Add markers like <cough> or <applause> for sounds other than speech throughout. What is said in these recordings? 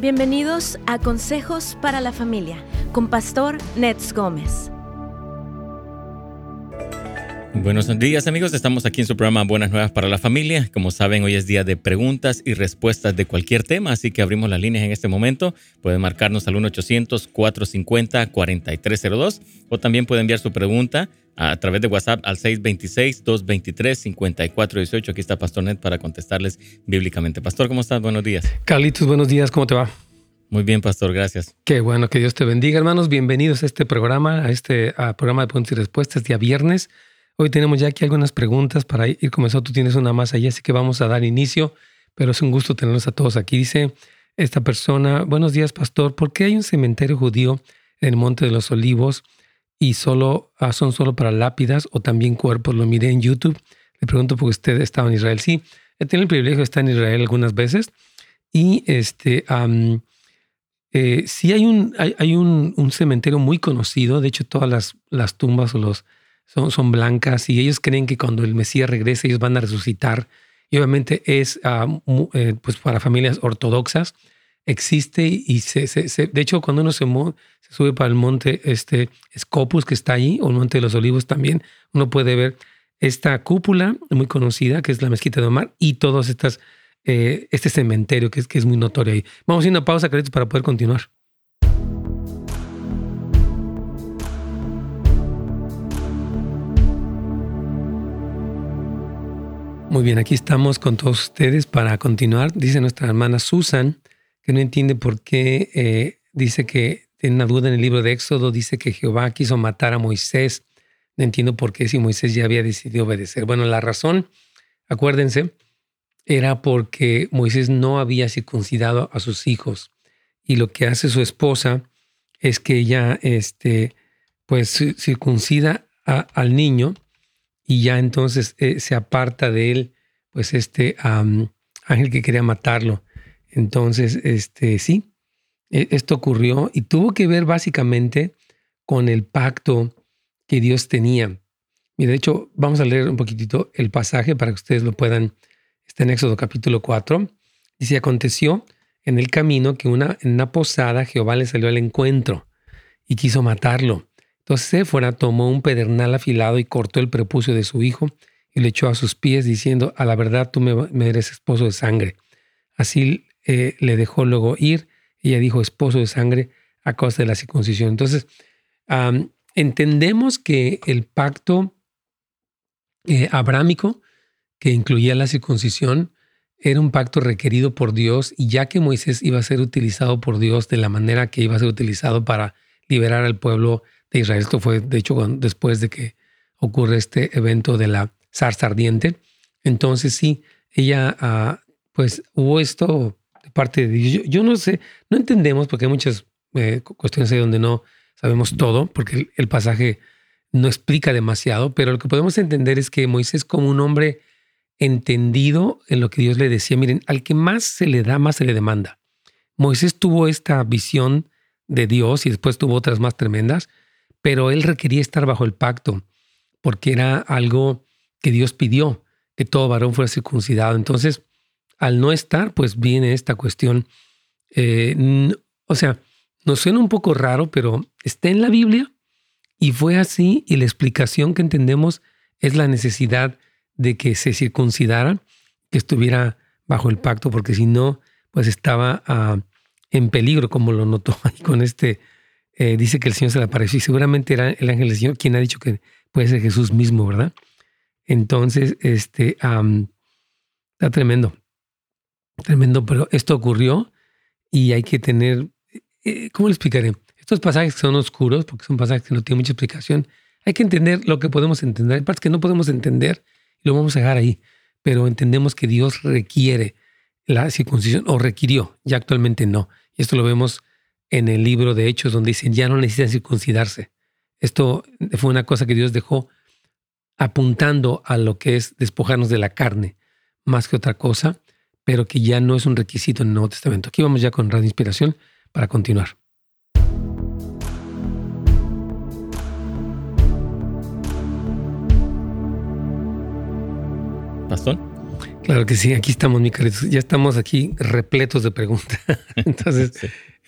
Bienvenidos a Consejos para la Familia con Pastor Nets Gómez. Buenos días amigos, estamos aquí en su programa Buenas Nuevas para la Familia. Como saben, hoy es día de preguntas y respuestas de cualquier tema, así que abrimos las líneas en este momento. Pueden marcarnos al 1-800-450-4302 o también pueden enviar su pregunta a través de WhatsApp al 626-223-5418. Aquí está Pastor Net para contestarles bíblicamente. Pastor, ¿cómo estás? Buenos días. Carlitos, buenos días, ¿cómo te va? Muy bien, Pastor, gracias. Qué bueno, que Dios te bendiga, hermanos. Bienvenidos a este programa, a este programa de preguntas y respuestas, día viernes. Hoy tenemos ya aquí algunas preguntas para ir comenzando. Tú tienes una más allá, así que vamos a dar inicio, pero es un gusto tenerlos a todos aquí. Dice esta persona, buenos días, Pastor, ¿por qué hay un cementerio judío en el Monte de los Olivos? y solo ah, son solo para lápidas o también cuerpos. Lo miré en YouTube. Le pregunto porque usted estaba en Israel. Sí, he tenido el privilegio de estar en Israel algunas veces y este eh, sí hay un hay, un, cementerio muy conocido. De hecho, todas las, las tumbas o los son, son blancas y ellos creen que cuando el Mesías regrese ellos van a resucitar. Y obviamente es ah, eh, pues para familias ortodoxas existe y se, se, de hecho cuando uno se, sube para el monte este Scopus que está ahí o el monte de los olivos también uno puede ver esta cúpula muy conocida que es la mezquita de Omar y todos estas eh, este cementerio que es, que es muy notorio ahí. Vamos a ir una pausa, Carlitos, para poder continuar. Muy bien, aquí estamos con todos ustedes para continuar. Dice nuestra hermana Susan que no entiende por qué eh, dice que tiene una duda en el libro de Éxodo, dice que Jehová quiso matar a Moisés. No entiendo por qué si Moisés ya había decidido obedecer. Bueno, la razón, acuérdense, era porque Moisés no había circuncidado a sus hijos. Y lo que hace su esposa es que ella, este, pues, circuncida al niño y ya entonces eh, se aparta de él, pues, este ángel que quería matarlo. Entonces, este, sí, e, esto ocurrió y tuvo que ver básicamente con el pacto que Dios tenía. Y de hecho, vamos a leer un poquitito el pasaje para que ustedes lo puedan. Está en Éxodo capítulo 4. Dice, aconteció en el camino que una, en una posada Jehová le salió al encuentro y quiso matarlo. Entonces fuera tomó un pedernal afilado y cortó el prepucio de su hijo y le echó a sus pies diciendo, a la verdad tú me, me eres esposo de sangre. Así eh, le dejó luego ir. Ella dijo esposo de sangre a causa de la circuncisión. Entonces, entendemos que el pacto eh, abrámico, que incluía la circuncisión, era un pacto requerido por Dios y ya que Moisés iba a ser utilizado por Dios de la manera que iba a ser utilizado para liberar al pueblo de Israel. Esto fue, de hecho, después de que ocurre este evento de la zarza ardiente. Entonces, sí, ella, ah, pues hubo esto parte de Dios. Yo, no sé, no entendemos porque hay muchas eh, cuestiones ahí donde no sabemos todo, porque el, pasaje no explica demasiado, pero lo que podemos entender es que Moisés como un hombre entendido en lo que Dios le decía, miren, al que más se le da, más se le demanda. Moisés tuvo esta visión de Dios y después tuvo otras más tremendas, pero él requería estar bajo el pacto porque era algo que Dios pidió, que todo varón fuera circuncidado. Entonces, al no estar, pues viene esta cuestión. Eh, o sea, nos suena un poco raro, pero está en la Biblia y fue así y la explicación que entendemos es la necesidad de que se circuncidara, que estuviera bajo el pacto, porque si no, pues estaba ah, en peligro, como lo notó ahí con este, eh, dice que el Señor se le apareció y seguramente era el ángel del Señor quien ha dicho que puede ser Jesús mismo, ¿verdad? Entonces, este, está tremendo. Tremendo, pero esto ocurrió y hay que tener, eh, ¿cómo le explicaré? Estos pasajes son oscuros porque son pasajes que no tienen mucha explicación. Hay que entender lo que podemos entender. Hay partes que no podemos entender y lo vamos a dejar ahí, pero entendemos que Dios requiere la circuncisión o requirió, ya actualmente no. Y esto lo vemos en el libro de Hechos donde dicen ya no necesitan circuncidarse. Esto fue una cosa que Dios dejó apuntando a lo que es despojarnos de la carne más que otra cosa pero que ya no es un requisito en el Nuevo Testamento. Aquí vamos ya con Radio Inspiración para continuar. Pastor. Claro que sí, aquí estamos, mi querido. Ya estamos aquí repletos de preguntas. <laughs> Entonces,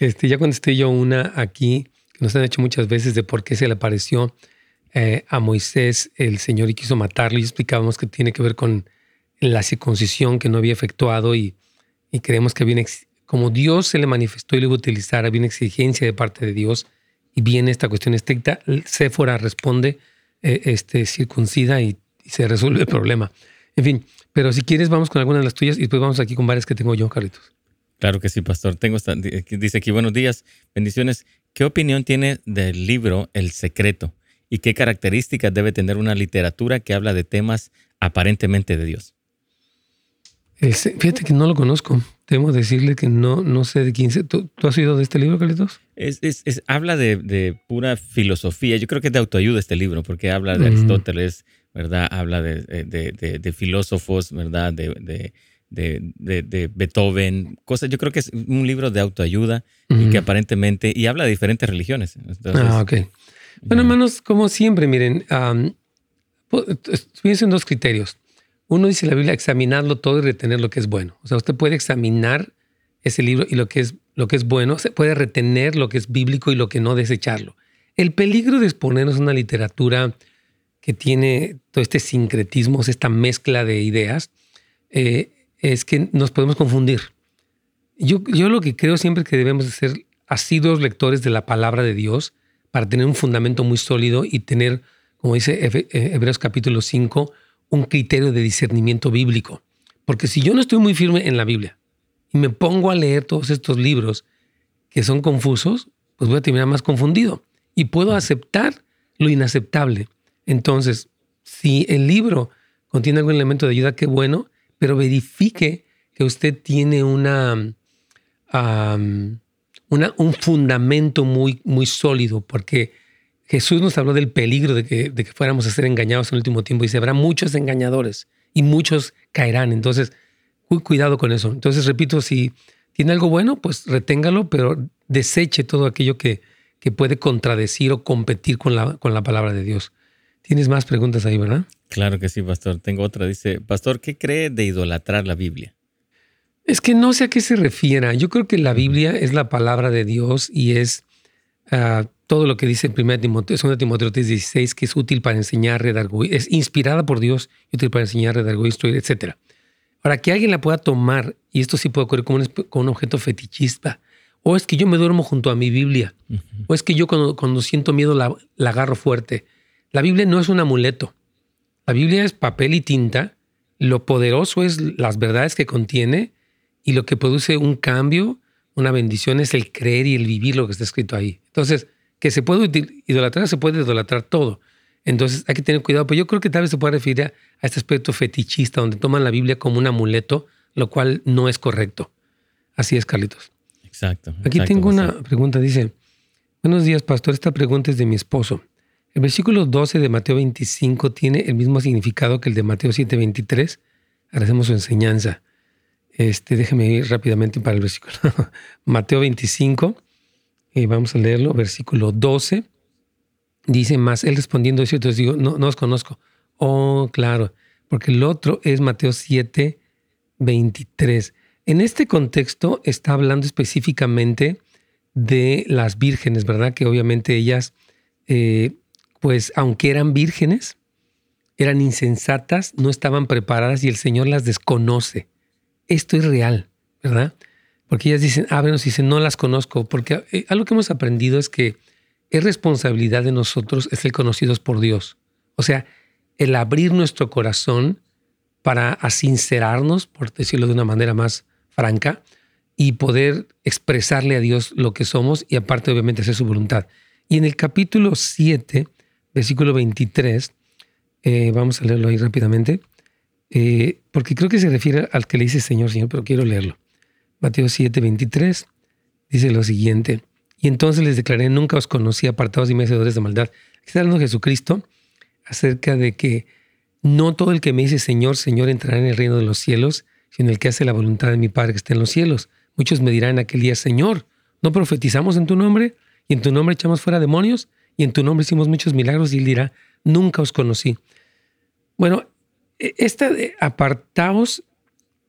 este, ya contesté yo una aquí que nos han hecho muchas veces de por qué se le apareció eh, a Moisés el Señor y quiso matarlo. Y explicábamos que tiene que ver con la circuncisión que no había efectuado y, y creemos que había, como Dios se le manifestó y lo iba a utilizar, había una exigencia de parte de Dios y viene esta cuestión estricta. Séfora responde, eh, este, circuncida y, se resuelve el problema. En fin, pero si quieres vamos con algunas de las tuyas y después vamos aquí con varias que tengo yo, Carlitos. Claro que sí, pastor. Tengo esta, dice aquí, buenos días, bendiciones. ¿Qué opinión tiene del libro El Secreto? ¿Y qué características debe tener una literatura que habla de temas aparentemente de Dios? fíjate que no lo conozco. Debo decirle que no, no sé de quién. ¿Tú, ¿Tú has oído de este libro, Carlitos? Es, es, habla de, pura filosofía. Yo creo que es de autoayuda este libro, porque habla de Aristóteles, ¿verdad? Habla de, filósofos, ¿verdad? De, Beethoven, cosas. Yo creo que es un libro de autoayuda y que aparentemente. Y habla de diferentes religiones. ah, ok. Bueno, hermanos, como siempre, miren, um, en dos criterios. Uno dice la Biblia, examinarlo todo y retener lo que es bueno. O sea, usted puede examinar ese libro y lo que es, lo que es bueno, se puede retener lo que es bíblico y lo que no, desecharlo. El peligro de exponernos una literatura que tiene todo este sincretismo, esta mezcla de ideas, eh, es que nos podemos confundir. Yo, yo lo que creo siempre es que debemos de ser asiduos lectores de la palabra de Dios para tener un fundamento muy sólido y tener, como dice eh, Hebreos capítulo 5, un criterio de discernimiento bíblico. Porque si yo no estoy muy firme en la Biblia y me pongo a leer todos estos libros que son confusos, pues voy a terminar más confundido y puedo aceptar lo inaceptable. Entonces, si el libro contiene algún elemento de ayuda, qué bueno, pero verifique que usted tiene una, un fundamento muy, muy sólido, porque Jesús nos habló del peligro de que, de que fuéramos a ser engañados en el último tiempo. Dice, habrá muchos engañadores y muchos caerán. Entonces, cuidado con eso. Entonces, repito, si tiene algo bueno, pues reténgalo, pero deseche todo aquello que, que puede contradecir o competir con la, con la palabra de Dios. Tienes más preguntas ahí, ¿verdad? Claro que sí, pastor. Tengo otra. Dice, pastor, ¿qué cree de idolatrar la Biblia? Es que no sé a qué se refiera. Yo creo que la Biblia es la palabra de Dios y es ah, todo lo que dice en 1 Timoteo, 2 Timoteo 3:16, que es útil para enseñar, redarguir, es inspirada por Dios, útil para enseñar, redarguir, instruir, etc. Para que alguien la pueda tomar, y esto sí puede ocurrir como un, objeto fetichista, o es que yo me duermo junto a mi Biblia, o es que yo cuando, siento miedo la, la, agarro fuerte. La Biblia no es un amuleto. La Biblia es papel y tinta. Lo poderoso es las verdades que contiene y lo que produce un cambio, una bendición es el creer y el vivir lo que está escrito ahí. Entonces, que se puede idolatrar, se puede idolatrar todo. Entonces hay que tener cuidado, pero yo creo que tal vez se puede referir a, este aspecto fetichista, donde toman la Biblia como un amuleto, lo cual no es correcto. Así es, Carlitos. Exacto. Aquí tengo una pregunta, dice, buenos días, pastor, esta pregunta es de mi esposo. El versículo 12 de Mateo 25 tiene el mismo significado que el de Mateo 7:23. Agradecemos su enseñanza. Este, déjeme ir rápidamente para el versículo. <laughs> Mateo 25 y vamos a leerlo, versículo 12. Dice más, él respondiendo eso, entonces digo, no, no os conozco. Oh, claro, porque el otro es Mateo 7, 23. En este contexto está hablando específicamente de las vírgenes, ¿verdad? Que obviamente ellas, eh, pues aunque eran vírgenes, eran insensatas, no estaban preparadas y el Señor las desconoce. Esto es real, ¿verdad? Porque ellas dicen, ábrenos y dicen, no las conozco, porque eh, algo que hemos aprendido es que es responsabilidad de nosotros es el conocidos por Dios. O sea, el abrir nuestro corazón para sincerarnos, por decirlo de una manera más franca, y poder expresarle a Dios lo que somos y aparte obviamente hacer su voluntad. Y en el capítulo 7, versículo 23, eh, vamos a leerlo ahí rápidamente, eh, porque creo que se refiere al que le dice Señor, Señor, pero quiero leerlo. Mateo 7, 23, dice lo siguiente. Y entonces les declaré, nunca os conocí apartados y merecedores de maldad. Está hablando Jesucristo acerca de que no todo el que me dice Señor, Señor entrará en el reino de los cielos, sino el que hace la voluntad de mi Padre que está en los cielos. Muchos me dirán en aquel día, Señor, ¿no profetizamos en tu nombre? Y en tu nombre echamos fuera demonios, y en tu nombre hicimos muchos milagros, y él dirá, nunca os conocí. Bueno, e, esta de apartaos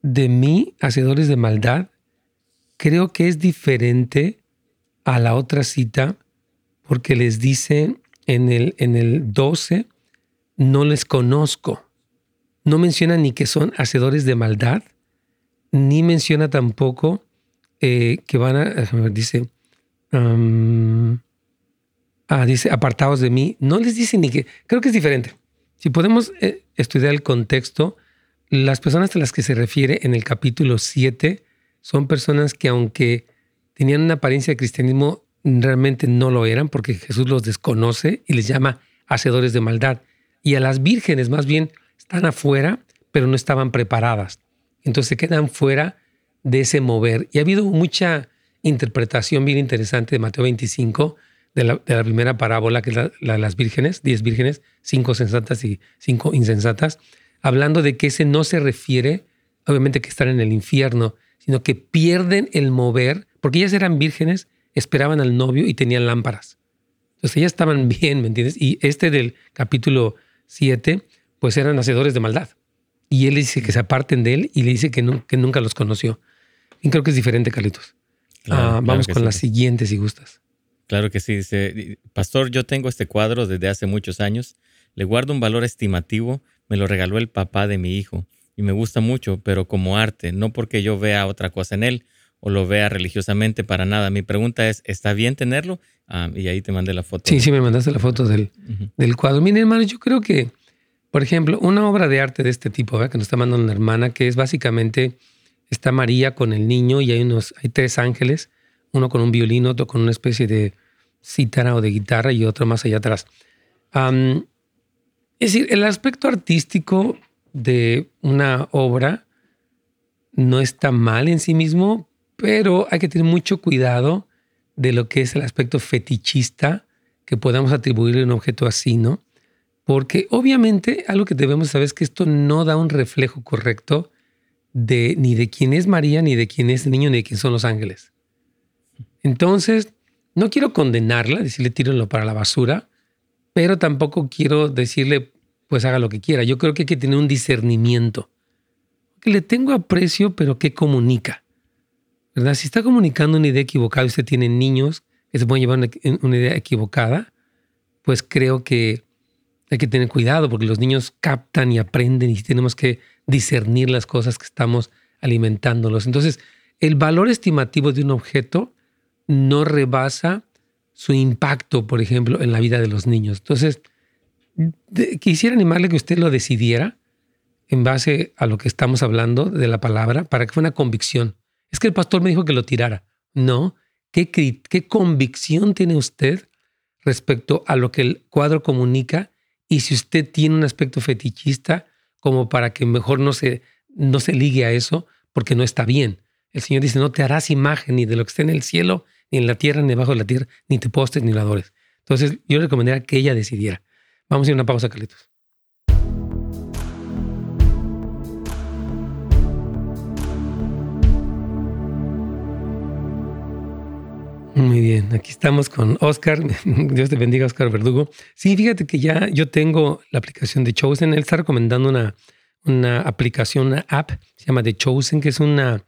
de mí, hacedores de maldad, creo que es diferente a la otra cita porque les dice en el, en el 12, no les conozco. No menciona ni que son hacedores de maldad, ni menciona tampoco eh, que van a, dice, ah, dice, apartados de mí. No les dice ni que, creo que es diferente. Si podemos eh, estudiar el contexto, las personas a las que se refiere en el capítulo 7 son personas que aunque tenían una apariencia de cristianismo, realmente no lo eran porque Jesús los desconoce y les llama hacedores de maldad. Y a las vírgenes más bien están afuera, pero no estaban preparadas. Entonces se quedan fuera de ese mover. Y ha habido mucha interpretación bien interesante de Mateo 25, de la, primera parábola, que es la, de las vírgenes, 10 vírgenes, 5 sensatas y 5 insensatas, hablando de que ese no se refiere, obviamente, que están en el infierno, sino que pierden el mover, porque ellas eran vírgenes, esperaban al novio y tenían lámparas. Entonces ellas estaban <laughs> bien, ¿me entiendes? Y este del capítulo 7, pues eran hacedores de maldad. Y él dice que se aparten de él y le dice que, nunca los conoció. Y creo que es diferente, Carlitos. Ah, vamos con la siguiente, si gustas. Claro que sí. Dice, Pastor, yo tengo este cuadro desde hace muchos años. Le guardo un valor estimativo. Me lo regaló el papá de mi hijo. Y me gusta mucho, pero como arte, no porque yo vea otra cosa en él o lo vea religiosamente para nada. Mi pregunta es, ¿está bien tenerlo? Ah, y ahí te mandé la foto. Sí, sí, me mandaste la foto del, del cuadro. Miren, hermano, yo creo que por ejemplo, una obra de arte de este tipo, que nos está mandando una hermana, que es básicamente, está María con el niño y hay, unos, hay tres ángeles, uno con un violín, otro con una especie de cítara o de guitarra y otro más allá atrás. es decir, el aspecto artístico de una obra no está mal en sí mismo, pero hay que tener mucho cuidado de lo que es el aspecto fetichista que podamos atribuirle un objeto así, ¿no? Porque obviamente algo que debemos saber es que esto no da un reflejo correcto de ni de quién es María, ni de quién es el niño, ni de quién son los ángeles. Entonces, no quiero condenarla, decirle tírenlo para la basura, pero tampoco quiero decirle pues haga lo que quiera. Yo creo que hay que tener un discernimiento. Que le tengo aprecio, pero que comunica. ¿Verdad? Si está comunicando una idea equivocada, usted tiene niños que se pueden llevar una idea equivocada, pues creo que hay que tener cuidado porque los niños captan y aprenden y tenemos que discernir las cosas que estamos alimentándolos. Entonces, el valor estimativo de un objeto no rebasa su impacto, por ejemplo, en la vida de los niños. Entonces, quisiera animarle que usted lo decidiera en base a lo que estamos hablando de la palabra para que fuera una convicción. Es que el pastor me dijo que lo tirara. No. ¿Qué, qué convicción tiene usted respecto a lo que el cuadro comunica y si usted tiene un aspecto fetichista, como para que mejor no se, no se ligue a eso, porque no está bien. El Señor dice, no te harás imagen ni de lo que esté en el cielo, ni en la tierra, ni debajo de la tierra, ni te postes, ni la adores. Entonces, yo recomendaría que ella decidiera. Vamos a ir a una pausa, Carlitos. Muy bien, aquí estamos con Oscar. <laughs> Dios te bendiga, Oscar Verdugo. Sí, fíjate que ya yo tengo la aplicación de Chosen. Él está recomendando una, una aplicación, una app, se llama The Chosen, que es una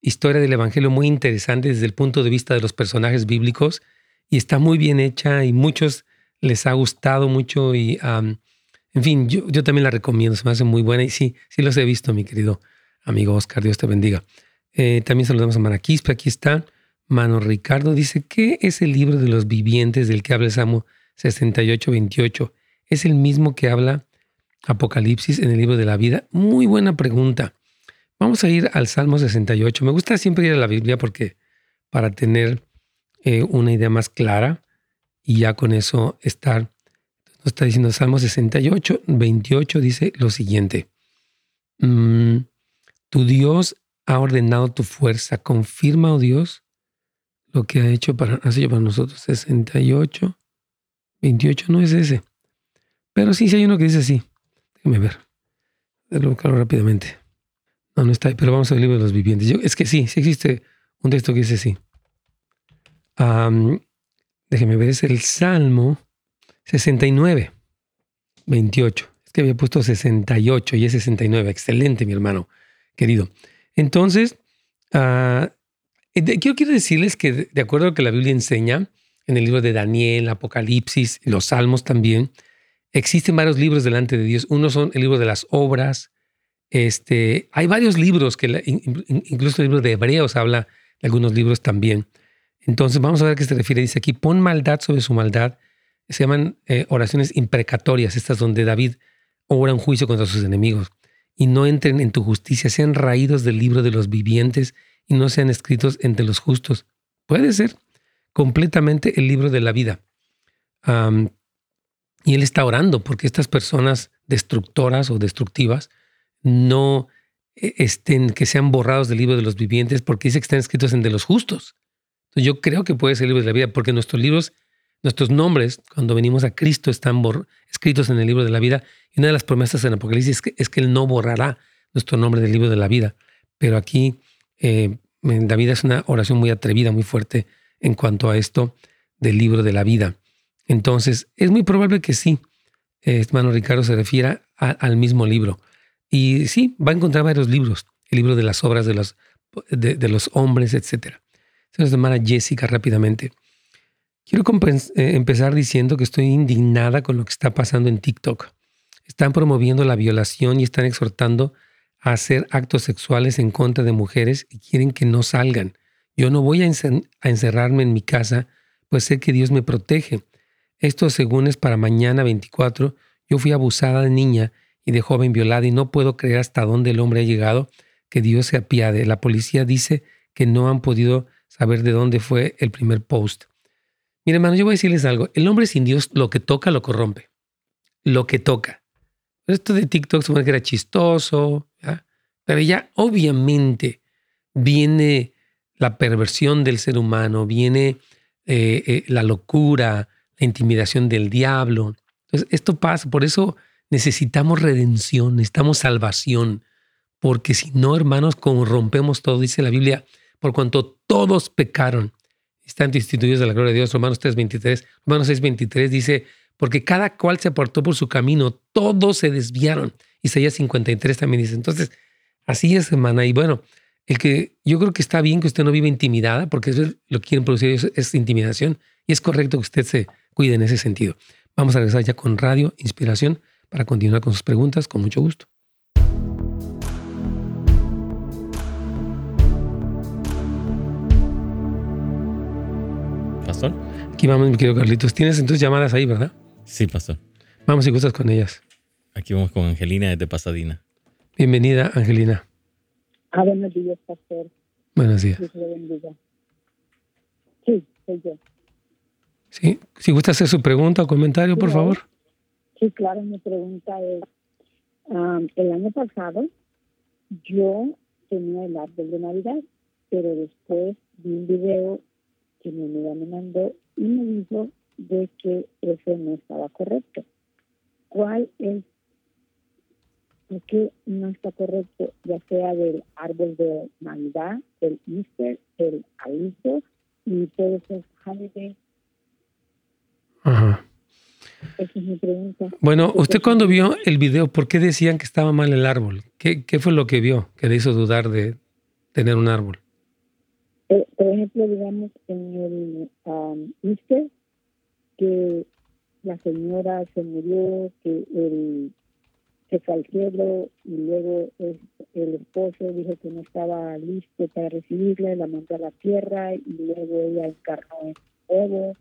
historia del Evangelio muy interesante desde el punto de vista de los personajes bíblicos y está muy bien hecha y muchos les ha gustado mucho y, en fin, yo, yo también la recomiendo, se me hace muy buena y sí, sí los he visto, mi querido amigo Oscar, Dios te bendiga. Eh, también saludamos a Maraquispe, aquí está. Mano Ricardo dice, ¿qué es el libro de los vivientes del que habla el Salmo 68, 28? ¿Es el mismo que habla Apocalipsis en el libro de la vida? Muy buena pregunta. Vamos a ir al Salmo 68. Me gusta siempre ir a la Biblia porque para tener eh, una idea más clara y ya con eso estar, nos está diciendo Salmo 68, 28, dice lo siguiente. Mm, tu Dios ha ordenado tu fuerza. Confirma, oh Dios, lo que ha hecho para, para nosotros 68, 28 no es ese. Pero sí, sí hay uno que dice así. Déjame ver. Lo buscarlo rápidamente. No, está ahí, pero vamos al libro de los vivientes. Yo, es que sí, sí existe un texto que dice así. déjeme ver, es el Salmo 69, 28. Es que había puesto 68 y es 69. Excelente, mi hermano querido. Entonces, uh, quiero decirles que de acuerdo a lo que la Biblia enseña, en el libro de Daniel, Apocalipsis, los Salmos también, existen varios libros delante de Dios. Uno son el libro de las obras. Este, hay varios libros que incluso el libro de Hebreos habla de algunos libros también. Entonces vamos a ver a qué se refiere. Dice aquí, pon maldad sobre su maldad. Se llaman eh, oraciones imprecatorias, estas donde David ora un juicio contra sus enemigos. Y no entren en tu justicia, sean raídos del libro de los vivientes y no sean escritos entre los justos. Puede ser completamente el libro de la vida. y él está orando porque estas personas destructoras o destructivas no eh, estén, que sean borrados del libro de los vivientes porque dice que están escritos entre los justos. Yo creo que puede ser el libro de la vida porque nuestros libros, nuestros nombres, cuando venimos a Cristo, están escritos en el libro de la vida. Y una de las promesas en Apocalipsis es que, es que Él no borrará nuestro nombre del libro de la vida. Pero aquí eh, David es una oración muy atrevida, muy fuerte en cuanto a esto del libro de la vida. Entonces, es muy probable que sí, hermano Ricardo se refiera al mismo libro. Y sí, va a encontrar varios libros, el libro de las obras de los, de, los hombres, etc. Se nos hermana Jessica rápidamente. Quiero eh, empezar diciendo que estoy indignada con lo que está pasando en TikTok. Están promoviendo la violación y están exhortando a hacer actos sexuales en contra de mujeres y quieren que no salgan. Yo no voy a, encerrarme en mi casa, pues sé que Dios me protege. Esto según es para mañana 24. Yo fui abusada de niña y de joven violada y no puedo creer hasta dónde el hombre ha llegado. Que Dios se apiade. La policía dice que no han podido saber de dónde fue el primer post. Mire, hermano, yo voy a decirles algo. El hombre sin Dios lo que toca lo corrompe. Lo que toca. Esto de TikTok se que era chistoso, pero ya obviamente viene la perversión del ser humano, viene eh, eh, la locura, la intimidación del diablo. Entonces, esto pasa, por eso necesitamos redención, necesitamos salvación, porque si no, hermanos, corrompemos todo, dice la Biblia, por cuanto todos pecaron, están instituidos de la gloria de Dios, Romanos 3.23, Romanos 6.23 dice, porque cada cual se apartó por su camino, todos se desviaron. Isaías 53 también dice, entonces, así es, hermana, y bueno, el que yo creo que está bien que usted no vive intimidada, porque eso es lo que quieren producir es, intimidación, y es correcto que usted se cuide en ese sentido. Vamos a regresar ya con Radio Inspiración para continuar con sus preguntas, con mucho gusto. Pastor. Aquí vamos, mi querido Carlitos. Tienes entonces llamadas ahí, ¿verdad? Sí, pastor. Vamos si gustas con ellas. Aquí vamos con Angelina desde Pasadena. Bienvenida, Angelina. Ah, buenos días, pastor. Buenos días. Sí, soy yo. Sí, si gusta hacer su pregunta o comentario, por favor. Sí, claro, mi pregunta es, el año pasado yo tenía el árbol de Navidad, pero después vi un video que mi amiga me mandó y me dijo de que eso no estaba correcto. ¿Cuál es que no está correcto, ya sea del árbol de Navidad, el Easter, el Aliso y todos esos holidays. Ajá. Esa es mi pregunta. Bueno, usted cuando vio el video, ¿por qué decían que estaba mal el árbol? ¿Qué, qué fue lo que vio que le hizo dudar de tener un árbol? Eh, por ejemplo, digamos, en el um, Easter, que la señora se murió, que el se fue al cielo y luego el esposo dijo que no estaba listo para recibirla, la mandó a la tierra y luego ella encarnó en fuego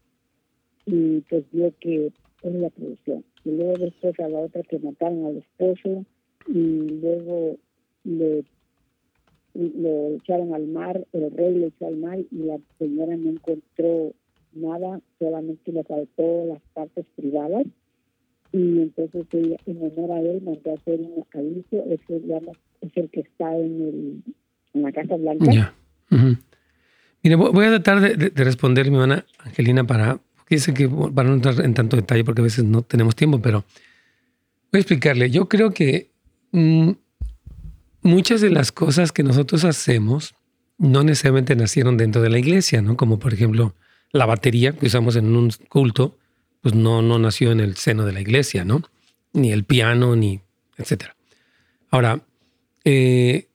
y pues vio que es la producción. Y luego después a la otra que mataron al esposo y luego le lo echaron al mar, el rey lo echó al mar y la señora no encontró nada, solamente le faltó las partes privadas y entonces en honor a él mandó a hacer un aviso, ese es el que está en, el, en la Casa Blanca. Mire, voy a tratar de, responder, mi hermana Angelina, para, dice que para no entrar en tanto detalle, porque a veces no tenemos tiempo, pero voy a explicarle. Yo creo que mm, muchas de las cosas que nosotros hacemos no necesariamente nacieron dentro de la iglesia, ¿no? Como por ejemplo la batería que usamos en un culto, pues no, no nació en el seno de la iglesia, ¿no? Ni el piano, ni etcétera. Ahora, eh,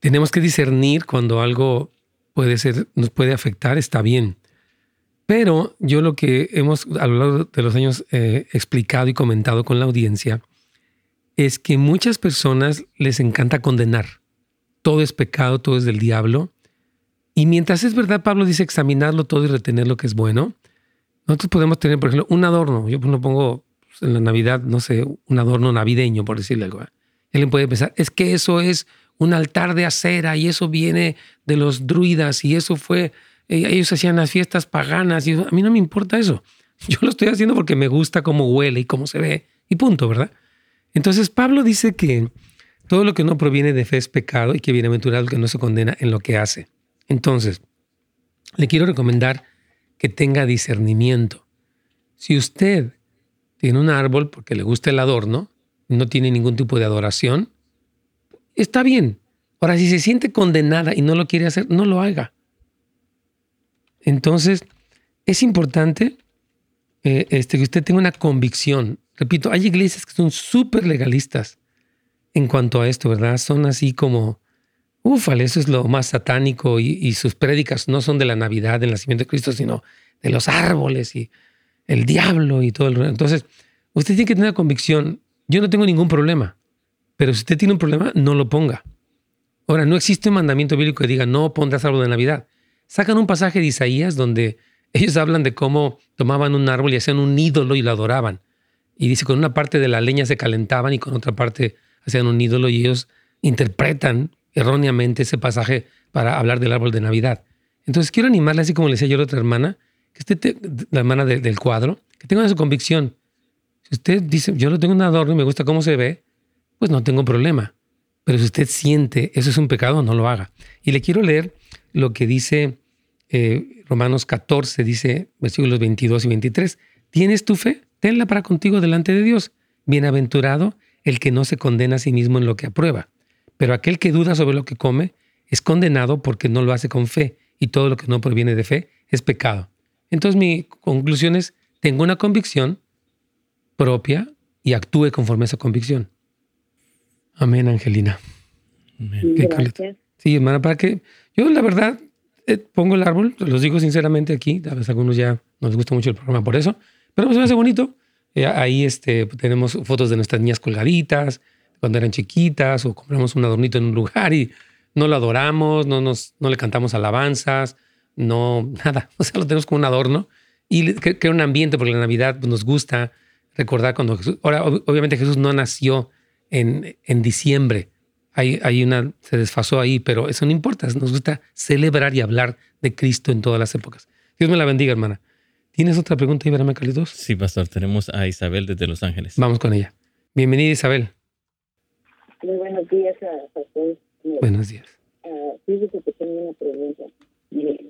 tenemos que discernir cuando algo puede ser, nos puede afectar, está bien. Pero yo lo que hemos a lo largo de los años eh, explicado y comentado con la audiencia es que muchas personas les encanta condenar. Todo es pecado, todo es del diablo. Y mientras es verdad, Pablo dice examinarlo todo y retener lo que es bueno, nosotros podemos tener, por ejemplo, un adorno. Yo no pongo en la Navidad, no sé, un adorno navideño, por decirle algo. Él puede pensar, es que eso es un altar de acera y eso viene de los druidas y eso fue, eh, ellos hacían las fiestas paganas y a mí no me importa eso. <laughs> Yo lo estoy haciendo porque me gusta cómo huele y cómo se ve y punto, ¿verdad? Entonces Pablo dice que todo lo que no proviene de fe es pecado y que bienaventurado el que no se condena en lo que hace. Entonces, le quiero recomendar que tenga discernimiento. Si usted tiene un árbol porque le gusta el adorno, no tiene ningún tipo de adoración, está bien. Ahora, si se siente condenada y no lo quiere hacer, no lo haga. Entonces, es importante eh, este, que usted tenga una convicción. Repito, hay iglesias que son súper legalistas en cuanto a esto, ¿verdad? Son así como, ufale, eso es lo más satánico y, sus prédicas no son de la Navidad, del nacimiento de Cristo, sino de los árboles y el diablo y todo el... Entonces, usted tiene que tener convicción. Yo no tengo ningún problema, pero si usted tiene un problema, no lo ponga. Ahora, no existe un mandamiento bíblico que diga no pondrás árbol de Navidad. Sacan un pasaje de Isaías donde ellos hablan de cómo tomaban un árbol y hacían un ídolo y lo adoraban. Y dice, con una parte de la leña se calentaban y con otra parte hacían un ídolo y ellos interpretan erróneamente ese pasaje para hablar del árbol de Navidad. Entonces quiero animarle, así como le decía yo a la otra hermana, que esté, la hermana del cuadro, que tenga su convicción. Si usted dice, yo no tengo un adorno y me gusta cómo se ve, pues no tengo problema. Pero si usted siente eso es un pecado, no lo haga. Y le quiero leer lo que dice eh, Romanos 14, dice versículos 22 y 23. ¿Tienes tu fe? Tenla para contigo delante de Dios. Bienaventurado el que no se condena a sí mismo en lo que aprueba. Pero aquel que duda sobre lo que come es condenado porque no lo hace con fe, y todo lo que no proviene de fe es pecado. Entonces mi conclusión es, tengo una convicción propia y actúe conforme a esa convicción. Amén, Angelina. Gracias. Sí, hermana, para que yo la verdad eh, pongo el árbol, los digo sinceramente aquí, a veces algunos ya nos gusta mucho el programa por eso, pero me hace bonito. Eh, ahí este, tenemos fotos de nuestras niñas colgaditas, cuando eran chiquitas, o compramos un adornito en un lugar y no lo adoramos, no, nos, no le cantamos alabanzas, no, <laughs> nada, o sea, lo tenemos como un adorno y crea un ambiente porque la Navidad pues, nos gusta recordar cuando Jesús, ahora obviamente Jesús no nació en, en diciembre, hay, hay, una, se desfasó ahí, pero eso no importa, nos gusta celebrar y hablar de Cristo en todas las épocas. Dios me la bendiga, hermana. ¿Tienes otra pregunta, Ibrahim Carlitos? Sí, pastor, tenemos a Isabel desde Los Ángeles. Vamos con ella. Bienvenida, Isabel. Muy buenos días, pastor. Buenos días. Uh, fíjese que tengo una pregunta. Mire,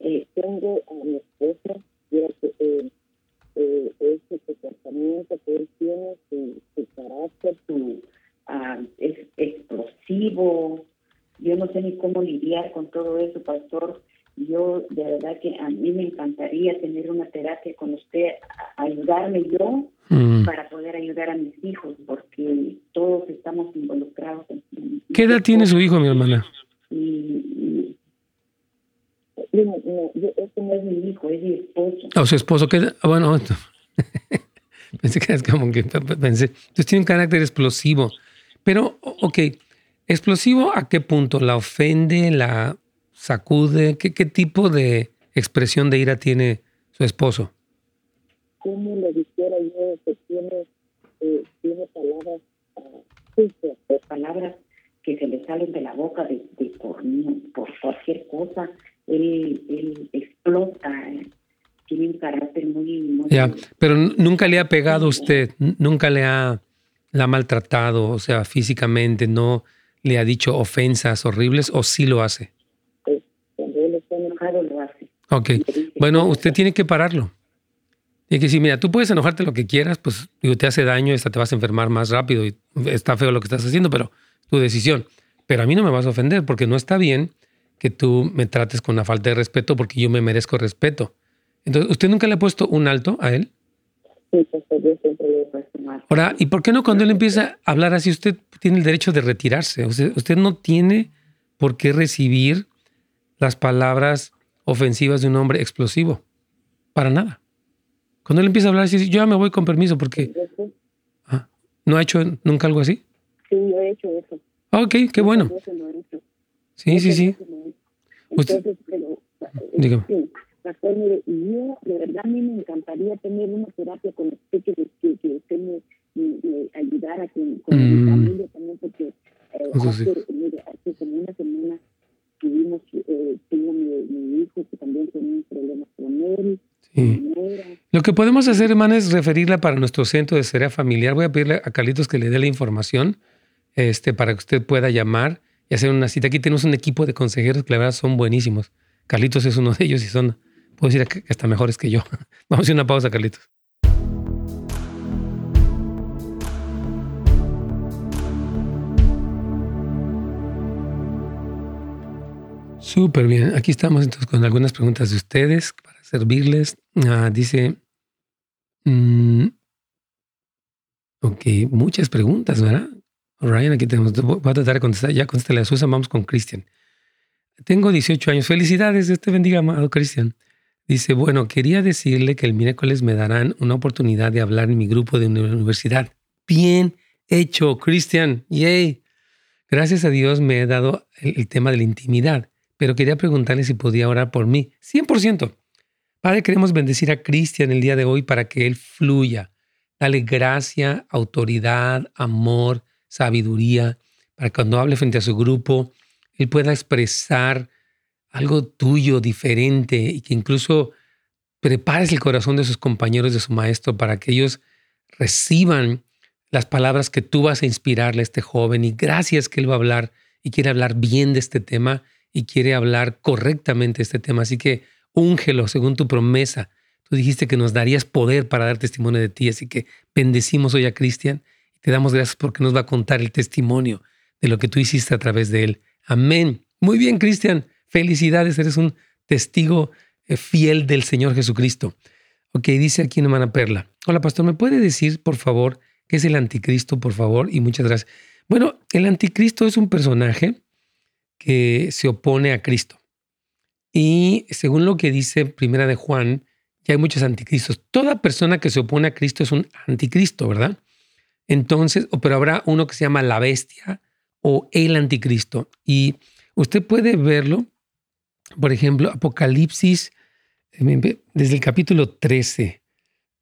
eh, tengo a mi esposa, que eh, eh, ese comportamiento que él tiene, su, su carácter, su, uh, es explosivo. Yo no sé ni cómo lidiar con todo eso, pastor. Yo, de verdad que a mí me encantaría tener una terapia con usted, a- ayudarme yo Mm. para poder ayudar a mis hijos, porque todos estamos involucrados. En, en- ¿Qué edad tiene su hijo, mi hermana? Y, y- no, este no es mi hijo, es mi esposo. O su esposo, ¿qué edad? Ah, Bueno, <laughs> pensé que es como que pensé. Entonces tiene un carácter explosivo. Pero, ok, ¿explosivo a qué punto? ¿La ofende? ¿La sacude? ¿Qué, qué tipo de expresión de ira tiene su esposo? ¿Cómo le dijera yo que tiene, eh, tiene palabras ah, sucias, eh, palabras que se le salen de la boca de, de por, por cualquier cosa? Él, él explota, eh, tiene un carácter muy... muy Ya, pero nunca le ha pegado a usted, nunca le ha, la ha maltratado, o sea, físicamente, no le ha dicho ofensas horribles o sí lo hace. pues, cuando él está enojado lo hace. Ok, bueno, usted tiene que pararlo. Tiene que decir, mira, tú puedes enojarte lo que quieras, pues digo, te hace daño, esta te vas a enfermar más rápido y está feo lo que estás haciendo, pero tu decisión. Pero a mí no me vas a ofender porque no está bien que tú me trates con una falta de respeto porque yo me merezco respeto. Entonces, ¿usted nunca le ha puesto un alto a él? Sí, pastor, yo siempre le he puesto mal. Ahora, ¿y por qué no cuando él empieza a hablar así, usted tiene el derecho de retirarse? Usted, usted no tiene por qué recibir las palabras ofensivas de un hombre explosivo. Para nada. Cuando él empieza a hablar, dice, yo ya me voy con permiso porque... Ah, ¿No ha hecho nunca algo así? Sí, yo he hecho eso. Ok, qué bueno. Sí, sí, sí. Entonces, pero, Dígame. Sí, pastor, mire, yo, de verdad, a mí me encantaría tener una terapia con usted, que, que, que usted me, me, me ayudara con, con Mm. mi familia también, porque eh, Eso sí. hace, mire, hace como una semana tuvimos, eh, tengo mi, mi hijo que también tenía un problema con él, Sí. Lo que podemos hacer, hermana, es referirla para nuestro centro de sería familiar. Voy a pedirle a Carlitos que le dé la información este, para que usted pueda llamar y hacer una cita. Aquí tenemos un equipo de consejeros que la verdad son buenísimos. Carlitos es uno de ellos y son, puedo decir que hasta mejores que yo. <laughs> Vamos a hacer una pausa, Carlitos. Súper bien. Aquí estamos entonces con algunas preguntas de ustedes para servirles. Ah, dice, mm, ok, muchas preguntas, ¿verdad? Ryan, aquí tenemos, voy a tratar de contestar, ya contesté la Susan, vamos con Cristian. Tengo 18 años. Felicidades, Dios te bendiga, amado Cristian. Dice, bueno, quería decirle que el miércoles me darán una oportunidad de hablar en mi grupo de universidad. Bien hecho, Cristian. Yay. Gracias a Dios me he dado el, el tema de la intimidad, pero quería preguntarle si podía orar por mí. 100%. Padre, queremos bendecir a Cristian el día de hoy para que él fluya. Dale gracia, autoridad, amor, sabiduría, para cuando hable frente a su grupo, él pueda expresar algo tuyo diferente y que incluso prepares el corazón de sus compañeros de su maestro para que ellos reciban las palabras que tú vas a inspirarle a este joven y gracias que él va a hablar y quiere hablar bien de este tema y quiere hablar correctamente de este tema. Así que úngelo según tu promesa. Tú dijiste que nos darías poder para dar testimonio de ti, así que bendecimos hoy a Cristian te damos gracias porque nos va a contar el testimonio de lo que tú hiciste a través de él. Amén. Muy bien, Cristian. Felicidades, eres un testigo eh, fiel del Señor Jesucristo. Ok, dice aquí hermana Perla. Hola, pastor, ¿me puede decir, por favor, qué es el anticristo, por favor? Y muchas gracias. Bueno, el anticristo es un personaje que se opone a Cristo. Y según lo que dice Primera de Juan, ya hay muchos anticristos. Toda persona que se opone a Cristo es un anticristo, ¿verdad? Entonces, pero habrá uno que se llama la bestia o el anticristo. Y usted puede verlo, por ejemplo, Apocalipsis, eh, desde el capítulo 13,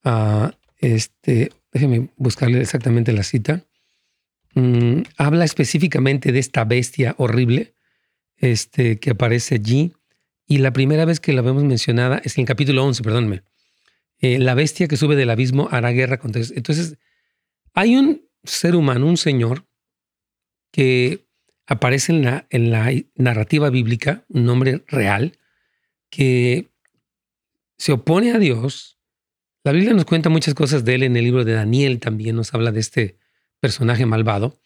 uh, este, déjeme buscarle exactamente la cita, um, habla específicamente de esta bestia horrible este, que aparece allí. Y la primera vez que la vemos mencionada es en el capítulo 11, perdónme. Eh, la bestia que sube del abismo hará guerra contra... Entonces, hay un ser humano, un señor, que aparece en la, narrativa bíblica, un nombre real, que se opone a Dios. La Biblia nos cuenta muchas cosas de él en el libro de Daniel, también nos habla de este personaje malvado.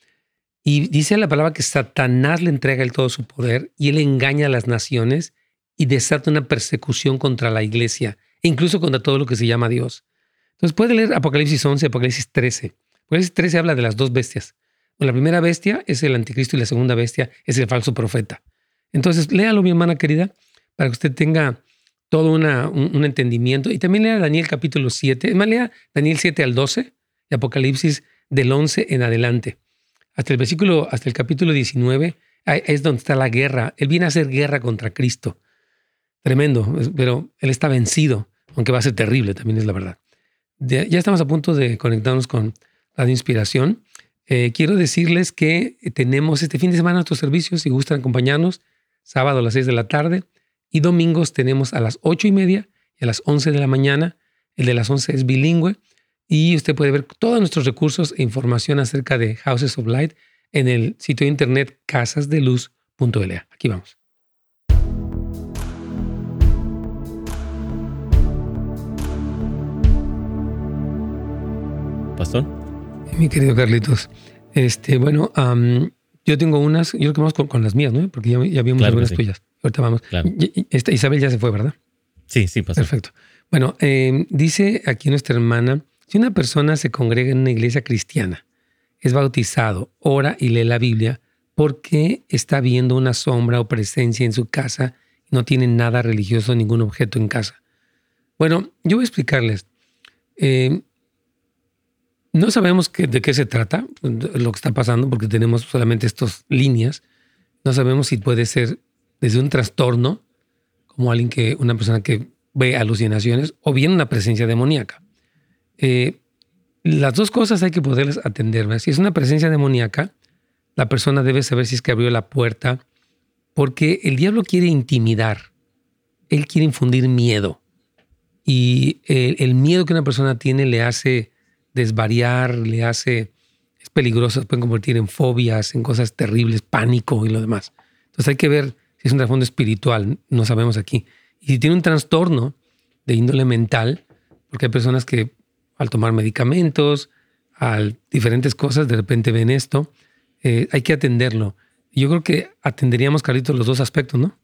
Y dice la palabra que Satanás le entrega el todo su poder y él engaña a las naciones y desata una persecución contra la iglesia, incluso contra todo lo que se llama Dios. Entonces puede leer Apocalipsis 11, Apocalipsis 13. Apocalipsis 13 habla de las dos bestias. La primera bestia es el anticristo y la segunda bestia es el falso profeta. Entonces, léalo, mi hermana querida, para que usted tenga todo un, entendimiento. Y también lea Daniel capítulo 7. Es más, lea Daniel 7 al 12 y Apocalipsis del 11 en adelante. Hasta el versículo, hasta el capítulo 19 es donde está la guerra. Él viene a hacer guerra contra Cristo. Tremendo, pero él está vencido, aunque va a ser terrible, también es la verdad. Ya estamos a punto de conectarnos con Radio Inspiración. Eh, quiero decirles que tenemos este fin de semana nuestros servicios, si gustan acompañarnos, sábado a las 6 de la tarde y domingos tenemos a las 8 y media y a las 11 de la mañana. El de las 11 es bilingüe y usted puede ver todos nuestros recursos e información acerca de Houses of Light en el sitio de internet casasdeluz.la. Aquí vamos. Pastor. Mi querido Carlitos, este, bueno, um, yo tengo unas, yo creo que vamos con, con las mías, ¿no? Porque ya, ya vimos Claro algunas sí. tuyas. Ahorita vamos. Claro. Esta Isabel ya se fue, ¿verdad? Sí, sí, pastor. Perfecto. Bueno, eh, dice aquí nuestra hermana, si una persona se congrega en una iglesia cristiana, es bautizado, ora y lee la Biblia, ¿por qué está viendo una sombra o presencia en su casa y no tiene nada religioso, ningún objeto en casa? Bueno, yo voy a explicarles. Eh, no sabemos de qué se trata, lo que está pasando, porque tenemos solamente estas líneas. No sabemos si puede ser desde un trastorno, como alguien que, una persona que ve alucinaciones, o bien una presencia demoníaca. Eh, las dos cosas hay que poderles atender. Si es una presencia demoníaca, la persona debe saber si es que abrió la puerta, porque el diablo quiere intimidar, él quiere infundir miedo. Y el miedo que una persona tiene le hace desvariar, le hace, es peligroso, pueden convertir en fobias, en cosas terribles, pánico y lo demás. Entonces hay que ver si es un trasfondo espiritual, no sabemos aquí. Y si tiene un trastorno de índole mental, porque hay personas que al tomar medicamentos, a diferentes cosas, de repente ven esto, eh, hay que atenderlo. Yo creo que atenderíamos, Carlitos, los dos aspectos, ¿no?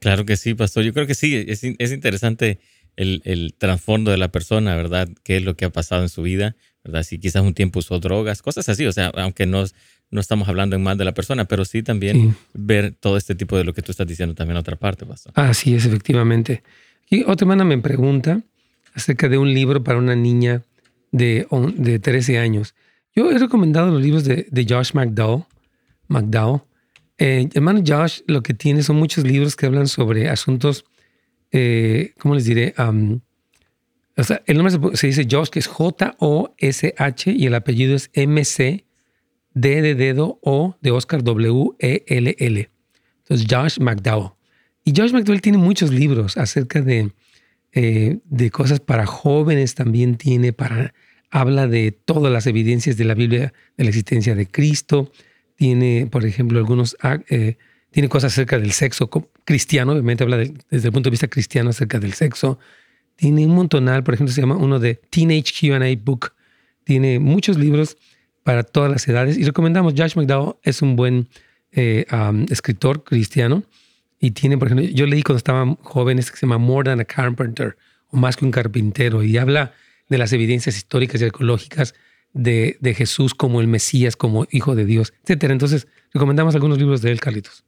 Claro que sí, pastor. Yo creo que sí, es, es interesante el, el trasfondo de la persona, ¿verdad? ¿Qué es lo que ha pasado en su vida? ¿Verdad? Si quizás un tiempo usó drogas, cosas así. O sea, aunque no, no estamos hablando en más de la persona, pero sí también ver todo este tipo de lo que tú estás diciendo también en otra parte, Pastor. Así es, efectivamente. Y otra hermana me pregunta acerca de un libro para una niña de, de 13 años. Yo he recomendado los libros de, de Josh McDowell. McDowell. Eh, hermano Josh lo que tiene son muchos libros que hablan sobre asuntos eh, ¿cómo les diré? o sea, el nombre se, dice Josh, que es J-O-S-H, y el apellido es M-C, D de dedo, O de Oscar, W-E-L-L. Entonces, Josh McDowell. Y Josh McDowell tiene muchos libros acerca de, eh, de cosas para jóvenes, también tiene para, habla de todas las evidencias de la Biblia de la existencia de Cristo. Tiene, por ejemplo, algunos ah, eh, tiene cosas acerca del sexo cristiano, obviamente habla desde el punto de vista cristiano acerca del sexo. Tiene un montonal, por ejemplo, se llama uno de Teenage QA Book. Tiene muchos libros para todas las edades y recomendamos, Josh McDowell es un buen eh, escritor cristiano y tiene, por ejemplo, yo leí cuando estaba joven este que se llama More Than a Carpenter o Más que un carpintero y habla de las evidencias históricas y ecológicas de, de Jesús como el Mesías, como Hijo de Dios, etc. Entonces, recomendamos algunos libros de él, Carlitos.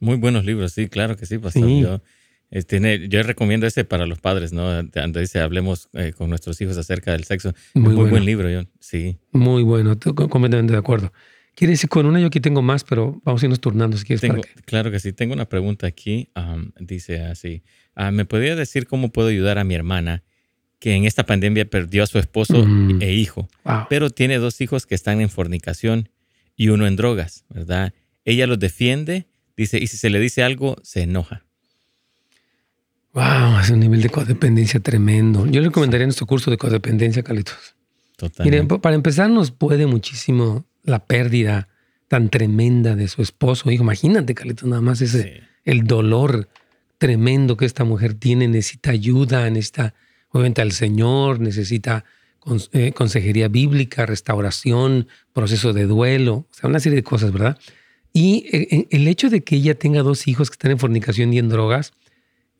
Muy buenos libros, sí, claro que sí, pastor. Yo, eh, tiene, yo recomiendo ese para los padres, ¿no? Donde dice, hablemos eh, con nuestros hijos acerca del sexo. Muy, buen libro, yo, sí. Muy bueno, estoy completamente de acuerdo. Quiere decir, con una yo aquí tengo más, pero vamos a irnos turnando si quieres. Claro que sí. Tengo una pregunta aquí. dice así. Ah, ¿Me podría decir cómo puedo ayudar a mi hermana que en esta pandemia perdió a su esposo mm. e hijo, pero tiene dos hijos que están en fornicación y uno en drogas, ¿verdad? Ella los defiende Dice, y si se le dice algo, se enoja. Wow, es un nivel de codependencia tremendo. Yo le recomendaría nuestro curso de codependencia, Carlitos. Totalmente. Miren, para empezar, nos puede muchísimo la pérdida tan tremenda de su esposo. Hijo, imagínate, Carlitos, nada más ese, el dolor tremendo que esta mujer tiene. Necesita ayuda, necesita, obviamente, al Señor, necesita eh, consejería bíblica, restauración, proceso de duelo, o sea, una serie de cosas, ¿verdad? Y eh, eh, el hecho de que ella tenga dos hijos que están en fornicación y en drogas,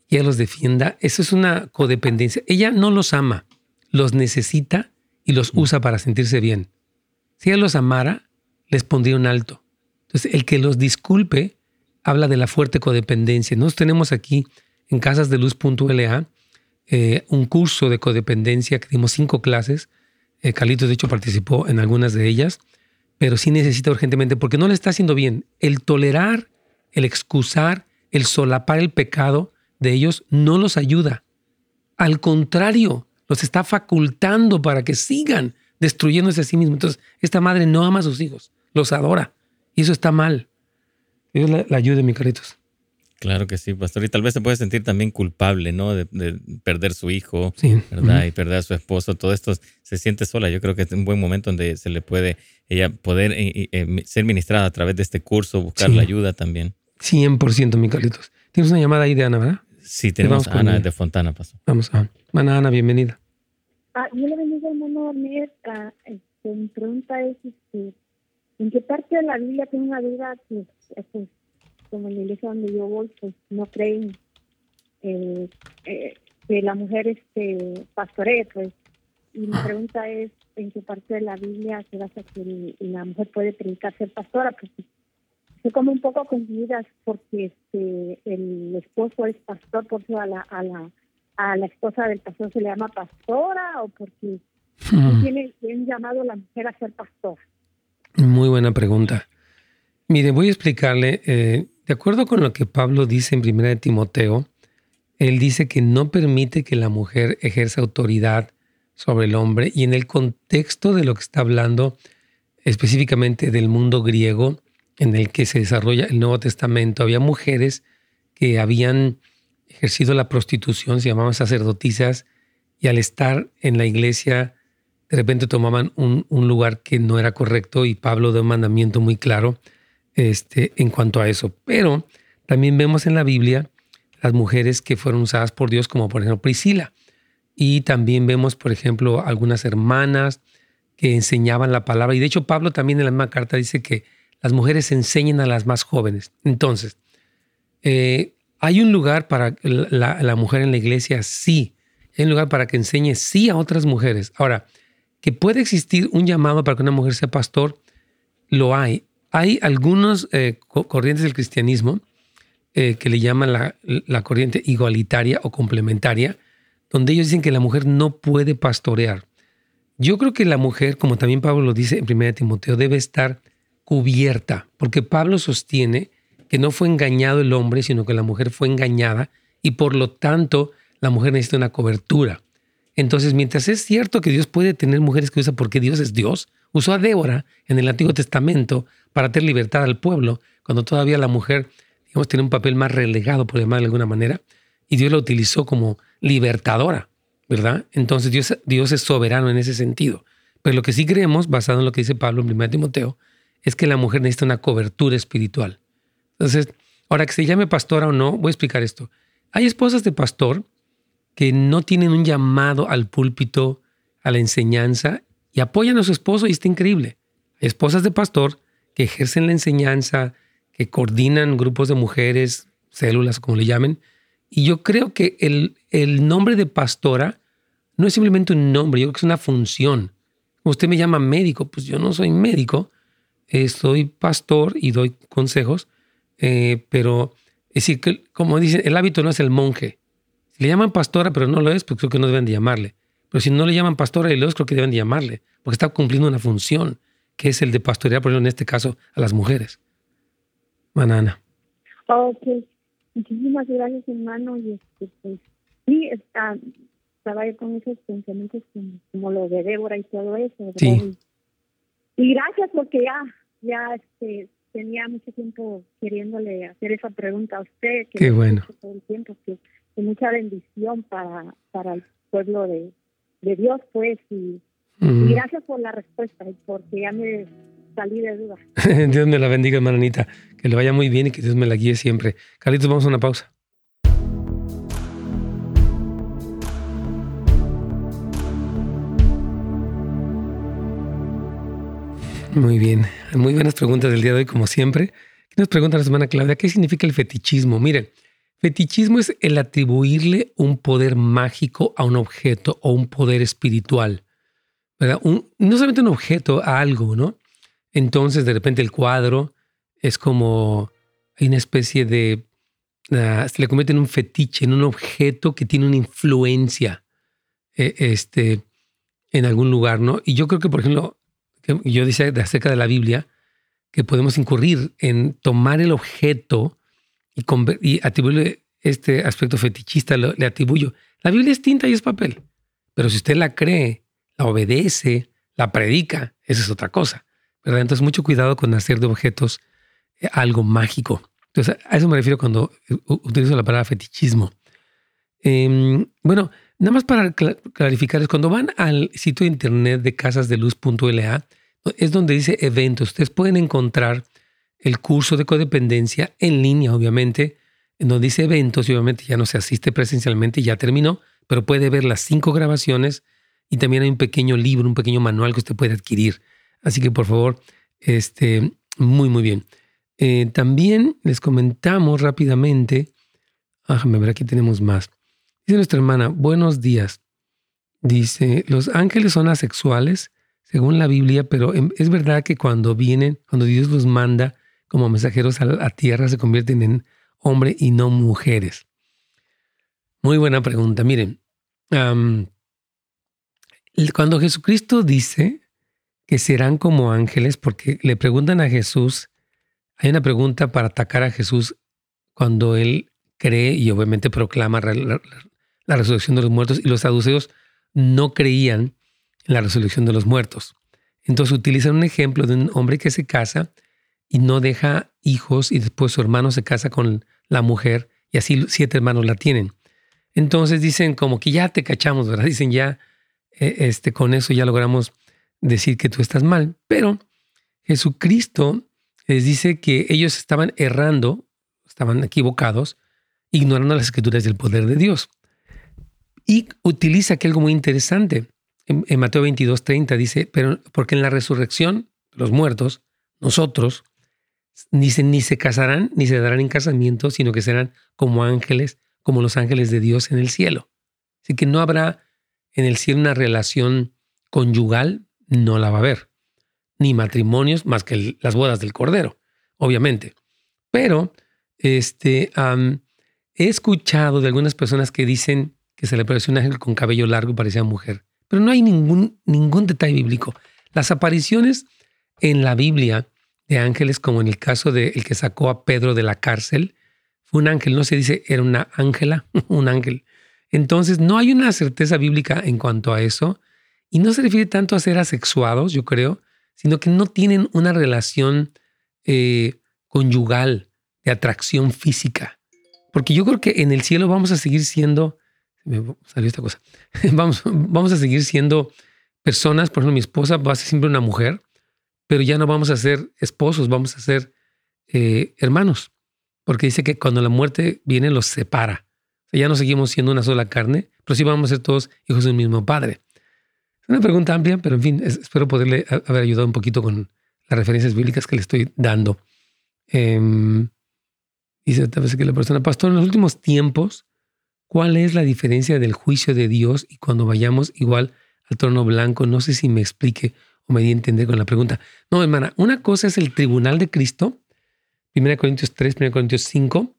y ella los defienda, eso es una codependencia. Ella no los ama, los necesita y los usa para sentirse bien. Si ella los amara, les pondría un alto. Entonces, el que los disculpe habla de la fuerte codependencia. Nosotros tenemos aquí en Casas de Luz.la eh, un curso de codependencia que dimos cinco clases. Eh, Carlitos, de hecho, participó en algunas de ellas pero sí necesita urgentemente, porque no le está haciendo bien. El tolerar, el excusar, el solapar el pecado de ellos no los ayuda. Al contrario, los está facultando para que sigan destruyéndose a sí mismos. Entonces, esta madre no ama a sus hijos, los adora. Y eso está mal. Dios la, la ayude, mi caritos. Claro que sí, pastor. Y tal vez se puede sentir también culpable, ¿no? De, perder su hijo, ¿verdad? Y perder a su esposo. Todo esto se siente sola. Yo creo que es un buen momento donde se le puede, ella poder eh, eh, ser ministrada a través de este curso, buscar la ayuda también. 100%, mi Carlitos. Tienes una llamada ahí de Ana, ¿verdad? Sí, tenemos a Ana de Fontana, pastor. Vamos, a Ana, Ana, bienvenida. Ah, yo le bendigo, hermano Ernesto. Este, mi pregunta es, este, ¿en qué parte de la Biblia tengo una duda que pues, como en la iglesia donde yo voy, pues no creen eh, eh, que la mujer este pastoree, pues. Y mi pregunta es, ¿en qué parte de la Biblia se basa que la mujer puede predicar ser pastora? Pues estoy como un poco confundida porque este el esposo es pastor, por eso a la, a la, a la esposa del pastor se le llama pastora o porque tiene bien llamado la mujer a ser pastor. Muy buena pregunta. Mire, voy a explicarle, eh, de acuerdo con lo que Pablo dice en 1 de Timoteo, él dice que no permite que la mujer ejerza autoridad sobre el hombre y en el contexto de lo que está hablando específicamente del mundo griego en el que se desarrolla el Nuevo Testamento, había mujeres que habían ejercido la prostitución, se llamaban sacerdotisas, y al estar en la iglesia de repente tomaban un, lugar que no era correcto y Pablo da un mandamiento muy claro este, en cuanto a eso. Pero también vemos en la Biblia las mujeres que fueron usadas por Dios, como por ejemplo Priscila. Y también vemos, por ejemplo, algunas hermanas que enseñaban la palabra. Y de hecho Pablo también en la misma carta dice que las mujeres enseñan a las más jóvenes. Entonces, eh, ¿hay un lugar para la, la, mujer en la iglesia? Sí. ¿Hay un lugar para que enseñe? Sí a otras mujeres. Ahora, que puede existir un llamado para que una mujer sea pastor, lo hay. Hay algunos eh, corrientes del cristianismo eh, que le llaman la, corriente igualitaria o complementaria, donde ellos dicen que la mujer no puede pastorear. Yo creo que la mujer, como también Pablo lo dice en 1 Timoteo, debe estar cubierta, porque Pablo sostiene que no fue engañado el hombre, sino que la mujer fue engañada y por lo tanto la mujer necesita una cobertura. Entonces, mientras es cierto que Dios puede tener mujeres que usa porque Dios es Dios, usó a Débora en el Antiguo Testamento para tener libertad al pueblo, cuando todavía la mujer, digamos, tiene un papel más relegado, por llamarlo de alguna manera, y Dios la utilizó como libertadora, ¿verdad? Entonces Dios, Dios es soberano en ese sentido. Pero lo que sí creemos, basado en lo que dice Pablo en 1 Timoteo, es que la mujer necesita una cobertura espiritual. Entonces, ahora que se llame pastora o no, voy a explicar esto. Hay esposas de pastor que no tienen un llamado al púlpito, a la enseñanza, y apoyan a su esposo y está increíble. Esposas de pastor que ejercen la enseñanza, que coordinan grupos de mujeres, células, como le llamen, y yo creo que el, el nombre de pastora no es simplemente un nombre, yo creo que es una función. Usted me llama médico, pues yo no soy médico, eh, soy pastor y doy consejos, eh, pero es decir, que, como dicen, el hábito no es el monje, le llaman pastora, pero no lo es, pues creo que no deben de llamarle. Pero si no le llaman pastora y lo creo que deben de llamarle, porque está cumpliendo una función, que es el de pastorear, por ejemplo, en este caso, a las mujeres. Manana. Ok. Muchísimas gracias, hermano. Y este, pues, sí, está, estaba yo con esos pensamientos como, lo de Débora y todo eso. Sí. Y, gracias porque ya, ya este, tenía mucho tiempo queriéndole hacer esa pregunta a usted. Que Qué bueno. Todo el tiempo que mucha bendición para, para el pueblo de, Dios, pues, y, gracias por la respuesta, porque ya me salí de duda. <laughs> Dios me la bendiga, hermanita, que le vaya muy bien y que Dios me la guíe siempre. Carlitos, vamos a una pausa. Muy bien, muy buenas preguntas del día de hoy, como siempre. ¿Qué nos pregunta la semana Claudia? ¿Qué significa el fetichismo? Miren, Fetichismo es el atribuirle un poder mágico a un objeto o un poder espiritual. ¿Verdad? no solamente un objeto, algo, ¿no? Entonces, de repente, el cuadro es como hay una especie de. Ah, se le convierte en un fetiche, en un objeto que tiene una influencia e, este, en algún lugar, ¿no? Y yo creo que, por ejemplo, yo decía acerca de la Biblia, que podemos incurrir en tomar el objeto y, atribuirle este aspecto fetichista, le atribuyo. La Biblia es tinta y es papel, pero si usted la cree, la obedece, la predica, esa es otra cosa. ¿verdad? Entonces, mucho cuidado con hacer de objetos eh, algo mágico. Entonces, a eso me refiero cuando utilizo la palabra fetichismo. Em, bueno, nada más para clarificar, cuando van al sitio de internet de casasdeluz.la, es donde dice eventos. Ustedes pueden encontrar el curso de codependencia en línea, obviamente, en donde dice eventos y obviamente ya no se asiste presencialmente, ya terminó, pero puede ver las cinco grabaciones y también hay un pequeño libro, un pequeño manual que usted puede adquirir. Así que por favor, este, muy, muy bien. Eh, también les comentamos rápidamente, déjame ver, aquí tenemos más. Dice nuestra hermana, buenos días. Dice, los ángeles son asexuales, según la Biblia, pero es verdad que cuando vienen, cuando Dios los manda, como mensajeros a la tierra se convierten en hombre y no mujeres? Muy buena pregunta. Miren, cuando Jesucristo dice que serán como ángeles, porque le preguntan a Jesús, hay una pregunta para atacar a Jesús cuando él cree y obviamente proclama la, resurrección de los muertos y los saduceos no creían en la resurrección de los muertos. Entonces utilizan un ejemplo de un hombre que se casa y no deja hijos y después su hermano se casa con la mujer y así siete hermanos la tienen. Entonces dicen como que ya te cachamos, ¿verdad? Dicen ya, este, con eso ya logramos decir que tú estás mal. Pero Jesucristo les dice que ellos estaban errando, estaban equivocados, ignorando las escrituras del poder de Dios. Y utiliza aquí algo muy interesante. En, Mateo 22, 30 dice, pero porque en la resurrección, los muertos, nosotros, ni se, ni se casarán ni se darán en casamiento, sino que serán como ángeles, como los ángeles de Dios en el cielo. Así que no habrá en el cielo una relación conyugal, no la va a haber. Ni matrimonios más que las bodas del Cordero, obviamente. Pero este, he escuchado de algunas personas que dicen que se le pareció un ángel con cabello largo y parecía mujer. Pero no hay ningún, ningún detalle bíblico. Las apariciones en la Biblia de ángeles, como en el caso del el que sacó a Pedro de la cárcel, fue un ángel, no se dice era una ángela, <laughs> un ángel. Entonces, no hay una certeza bíblica en cuanto a eso, y no se refiere tanto a ser asexuados, yo creo, sino que no tienen una relación eh, conyugal de atracción física. Porque yo creo que en el cielo vamos a seguir siendo, me salió esta cosa, <laughs> vamos, a seguir siendo personas, por ejemplo, mi esposa va a ser siempre una mujer, pero ya no vamos a ser esposos, vamos a ser eh, hermanos, porque dice que cuando la muerte viene los separa. Ya no seguimos siendo una sola carne, pero sí vamos a ser todos hijos del mismo Padre. Es una pregunta amplia, pero en fin, espero poderle haber ayudado un poquito con las referencias bíblicas que le estoy dando. Em, dice tal vez que la persona, pastor, en los últimos tiempos, ¿cuál es la diferencia del juicio de Dios y cuando vayamos igual al trono blanco? No sé si me explique o me di a entender con la pregunta. No, hermana, una cosa es el tribunal de Cristo, 1 Corintios 3, 1 Corintios 5,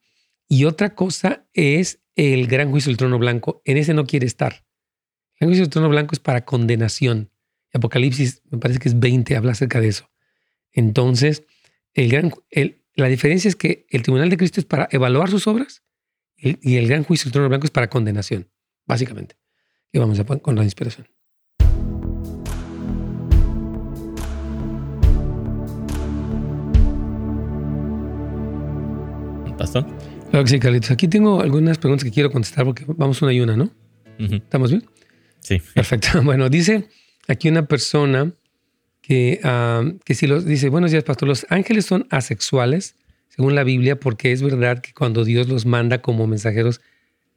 y otra cosa es el gran juicio del trono blanco. En ese no quiere estar. El gran juicio del trono blanco es para condenación. Apocalipsis, me parece que es 20, habla acerca de eso. Entonces, el gran, la diferencia es que el tribunal de Cristo es para evaluar sus obras y el gran juicio del trono blanco es para condenación, básicamente. Y vamos a con la inspiración. Pastor. Claro que sí, Carlitos. Aquí tengo algunas preguntas que quiero contestar porque vamos una y una, ¿no? ¿Estamos bien? Sí. Perfecto. <laughs> Bueno, dice aquí una persona que, ah, que si los dice, buenos días, pastor, los ángeles son asexuales, según la Biblia, porque es verdad que cuando Dios los manda como mensajeros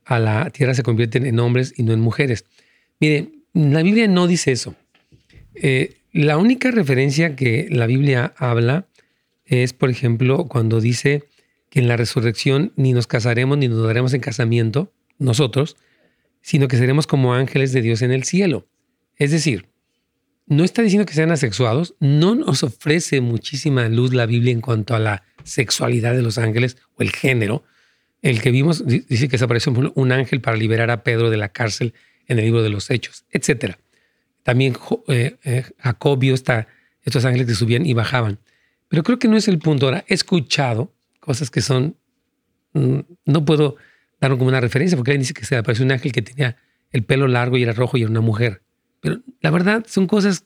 a la tierra se convierten en hombres y no en mujeres. Mire, la Biblia no dice eso. Eh, la única referencia que la Biblia habla es, por ejemplo, cuando dice que en la resurrección ni nos casaremos ni nos daremos en casamiento, nosotros, sino que seremos como ángeles de Dios en el cielo. Es decir, no está diciendo que sean asexuados, no nos ofrece muchísima luz la Biblia en cuanto a la sexualidad de los ángeles o el género. El que vimos dice que se apareció un ángel para liberar a Pedro de la cárcel en el libro de los Hechos, etc. También eh, eh, Jacob vio estos ángeles que subían y bajaban. Pero creo que no es el punto. Ahora, he escuchado cosas que son, mm, no puedo dar como una referencia, porque alguien dice que se apareció un ángel que tenía el pelo largo y era rojo y era una mujer. Pero la verdad son cosas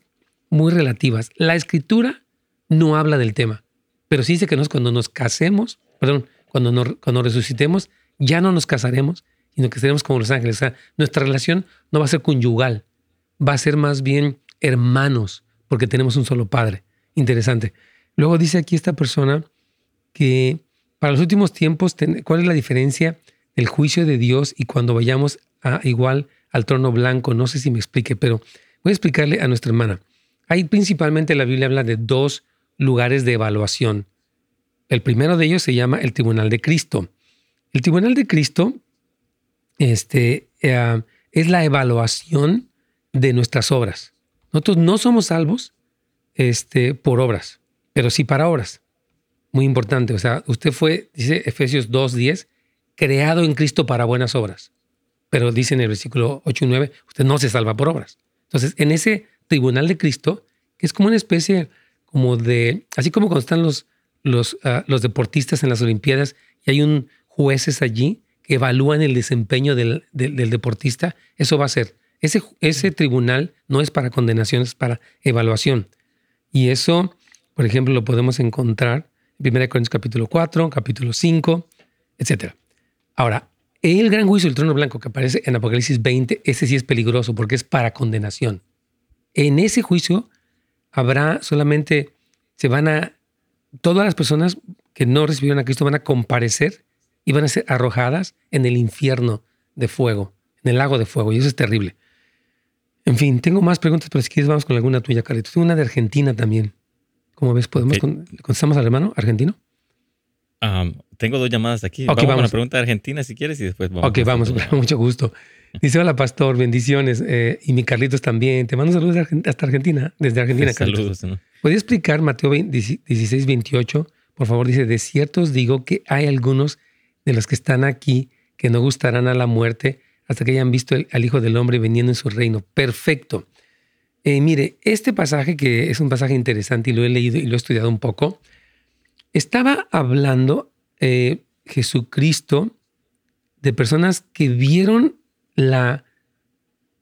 muy relativas. La escritura no habla del tema, pero sí dice que nos, cuando nos casemos, perdón, cuando, nos, cuando resucitemos, ya no nos casaremos, sino que seremos como los ángeles. O sea, nuestra relación no va a ser conyugal, va a ser más bien hermanos, porque tenemos un solo padre. Interesante. Luego dice aquí esta persona que para los últimos tiempos, ¿cuál es la diferencia del juicio de Dios y cuando vayamos a igual al trono blanco? No sé si me explique, pero voy a explicarle a nuestra hermana. Ahí principalmente la Biblia habla de dos lugares de evaluación. El primero de ellos se llama el Tribunal de Cristo. El Tribunal de Cristo este, eh, es la evaluación de nuestras obras. Nosotros no somos salvos este, por obras, pero sí para obras muy importante. O sea, usted fue, dice Efesios 2.10, creado en Cristo para buenas obras. Pero dice en el versículo 8 y 9, usted no se salva por obras. Entonces, en ese tribunal de Cristo, que es como una especie como de, así como cuando están los, los, ah, los deportistas en las Olimpiadas y hay un jueces allí que evalúan el desempeño del, del, deportista, eso va a ser. Ese, ese tribunal no es para condenación, es para evaluación. Y eso, por ejemplo, lo podemos encontrar en 1 Corintios capítulo 4, capítulo 5, etc. Ahora, el gran juicio del trono blanco que aparece en Apocalipsis 20, ese sí es peligroso porque es para condenación. En ese juicio habrá solamente, se van a, todas las personas que no recibieron a Cristo van a comparecer y van a ser arrojadas en el infierno de fuego, en el lago de fuego, y eso es terrible. En fin, tengo más preguntas, pero si quieres vamos con alguna tuya, Carlitos. Tengo una de Argentina también. ¿Cómo ves? ¿Podemos contestamos al hermano argentino? tengo dos llamadas aquí. vamos, con la pregunta de Argentina si quieres y después vamos. Ok, vamos, <laughs> con mucho gusto. Dice, hola pastor, bendiciones. Eh, y mi Carlitos también. Te mando saludos hasta Argentina, desde Argentina. <laughs> Saludos. ¿no? ¿Podría explicar Mateo 16, 28? Por favor, dice, de cierto os digo que hay algunos de los que están aquí que no gustarán a la muerte hasta que hayan visto al Hijo del Hombre viniendo en su reino. Perfecto. Eh, mire, este pasaje, que es un pasaje interesante y lo he leído y lo he estudiado un poco, estaba hablando eh, Jesucristo de personas que vieron la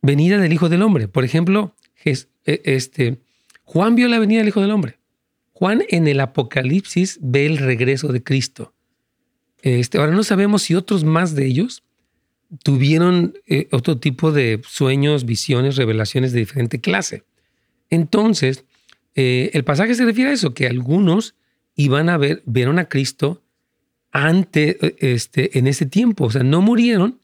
venida del Hijo del Hombre. Por ejemplo, e, este, Juan vio la venida del Hijo del Hombre. Juan en el Apocalipsis ve el regreso de Cristo. Este, ahora no sabemos si otros más de ellos tuvieron eh, otro tipo de sueños, visiones, revelaciones de diferente clase. Entonces, eh, el pasaje se refiere a eso, que algunos iban a ver, vieron a Cristo ante, eh, este, en ese tiempo. O sea, no murieron,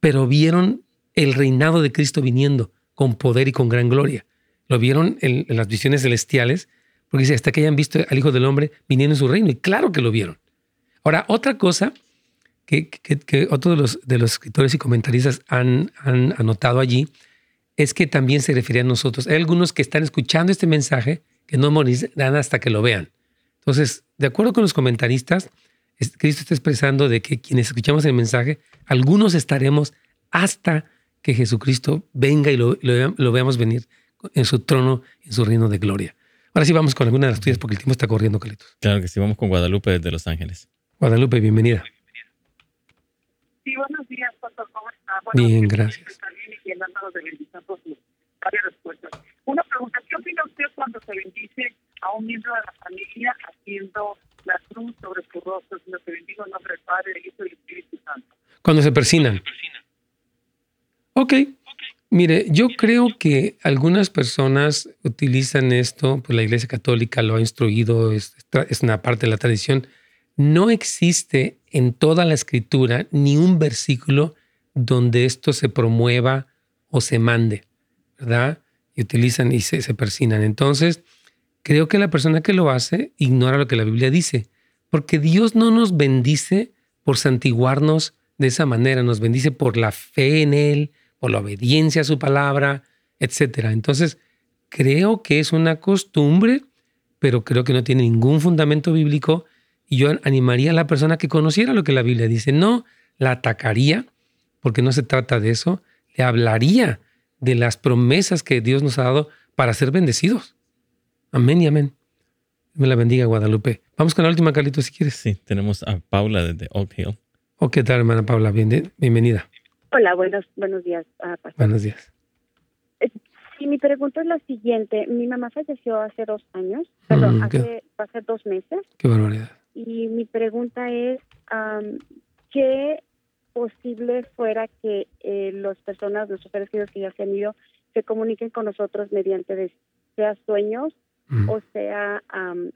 pero vieron el reinado de Cristo viniendo con poder y con gran gloria. Lo vieron en, las visiones celestiales, porque dice, hasta que hayan visto al Hijo del Hombre viniendo en su reino. Y claro que lo vieron. Ahora, otra cosa que, que, otro de los, de los escritores y comentaristas han, han anotado allí es que también se refiere a nosotros. Hay algunos que están escuchando este mensaje que no morirán hasta que lo vean. Entonces, de acuerdo con los comentaristas, Cristo está expresando de que quienes escuchamos el mensaje, algunos estaremos hasta que Jesucristo venga y lo, veamos venir en su trono, en su reino de gloria. Ahora sí vamos con alguna de las tuyas porque el tiempo está corriendo, Carlitos. Claro que sí, vamos con Guadalupe desde Los Ángeles. Guadalupe, bienvenida. Sí, buenos días, pastor. Bien, gracias. Una pregunta, ¿qué opina usted cuando se bendice a un miembro de la familia haciendo la cruz sobre su rostro, sino se bendiga en nombre del Padre, del Hijo y del Espíritu Santo? Cuando se persinan. Ok. Mire, yo creo que algunas personas utilizan esto, pues la Iglesia Católica lo ha instruido, es, es una parte de la tradición, no existe en toda la escritura ni un versículo donde esto se promueva o se mande, ¿verdad? Y utilizan y se, se persinan. Entonces, creo que la persona que lo hace ignora lo que la Biblia dice, porque Dios no nos bendice por santiguarnos de esa manera, nos bendice por la fe en Él, por la obediencia a su palabra, etc. Entonces, creo que es una costumbre, pero creo que no tiene ningún fundamento bíblico y yo animaría a la persona que conociera lo que la Biblia dice. No la atacaría, porque no se trata de eso. Le hablaría de las promesas que Dios nos ha dado para ser bendecidos. Amén y amén. Me la bendiga, Guadalupe. Vamos con la última, Carlito, si quieres. Sí, tenemos a Paula desde Oak Hill. Oh, ¿Qué tal, hermana Paula? bienvenida. Hola, buenos, buenos días. buenos días. Eh, sí, mi pregunta es la siguiente. Mi mamá falleció hace dos años, perdón, mm, hace, hace dos meses. Qué barbaridad. Y mi pregunta es, ¿qué posible fuera que eh, las personas, nuestros seres queridos que ya se han ido, se comuniquen con nosotros mediante sea sueños o sea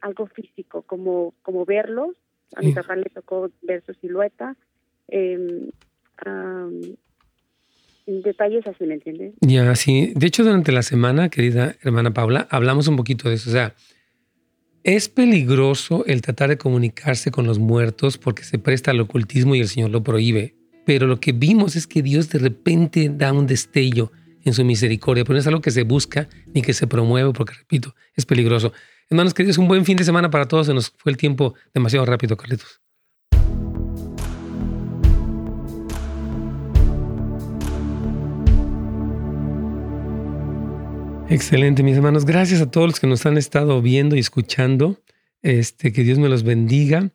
algo físico, como, como verlos? A mi papá le tocó ver su silueta. Eh, detalles así, ¿me entiendes? Ya, sí. De hecho, durante la semana, querida hermana Paula, hablamos un poquito de eso. O sea, es peligroso el tratar de comunicarse con los muertos porque se presta al ocultismo y el Señor lo prohíbe. Pero lo que vimos es que Dios de repente da un destello en su misericordia, pero no es algo que se busca ni que se promueve, porque repito, es peligroso. Hermanos queridos, un buen fin de semana para todos. Se nos fue el tiempo demasiado rápido, Carlitos. Excelente, mis hermanos. Gracias a todos los que nos han estado viendo y escuchando. Este, que Dios me los bendiga.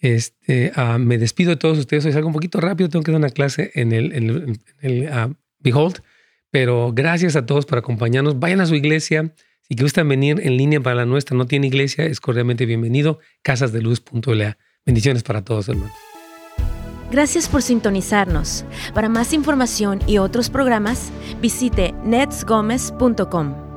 Este, ah, me despido de todos ustedes. Hoy salgo un poquito rápido, tengo que dar una clase en el, ah, Behold. Pero gracias a todos por acompañarnos. Vayan a su iglesia. Si gustan venir en línea para la nuestra, no tiene iglesia, es cordialmente bienvenido. Casasdeluz.la. Bendiciones para todos, hermanos. Gracias por sintonizarnos. Para más información y otros programas, visite netsgomez.com.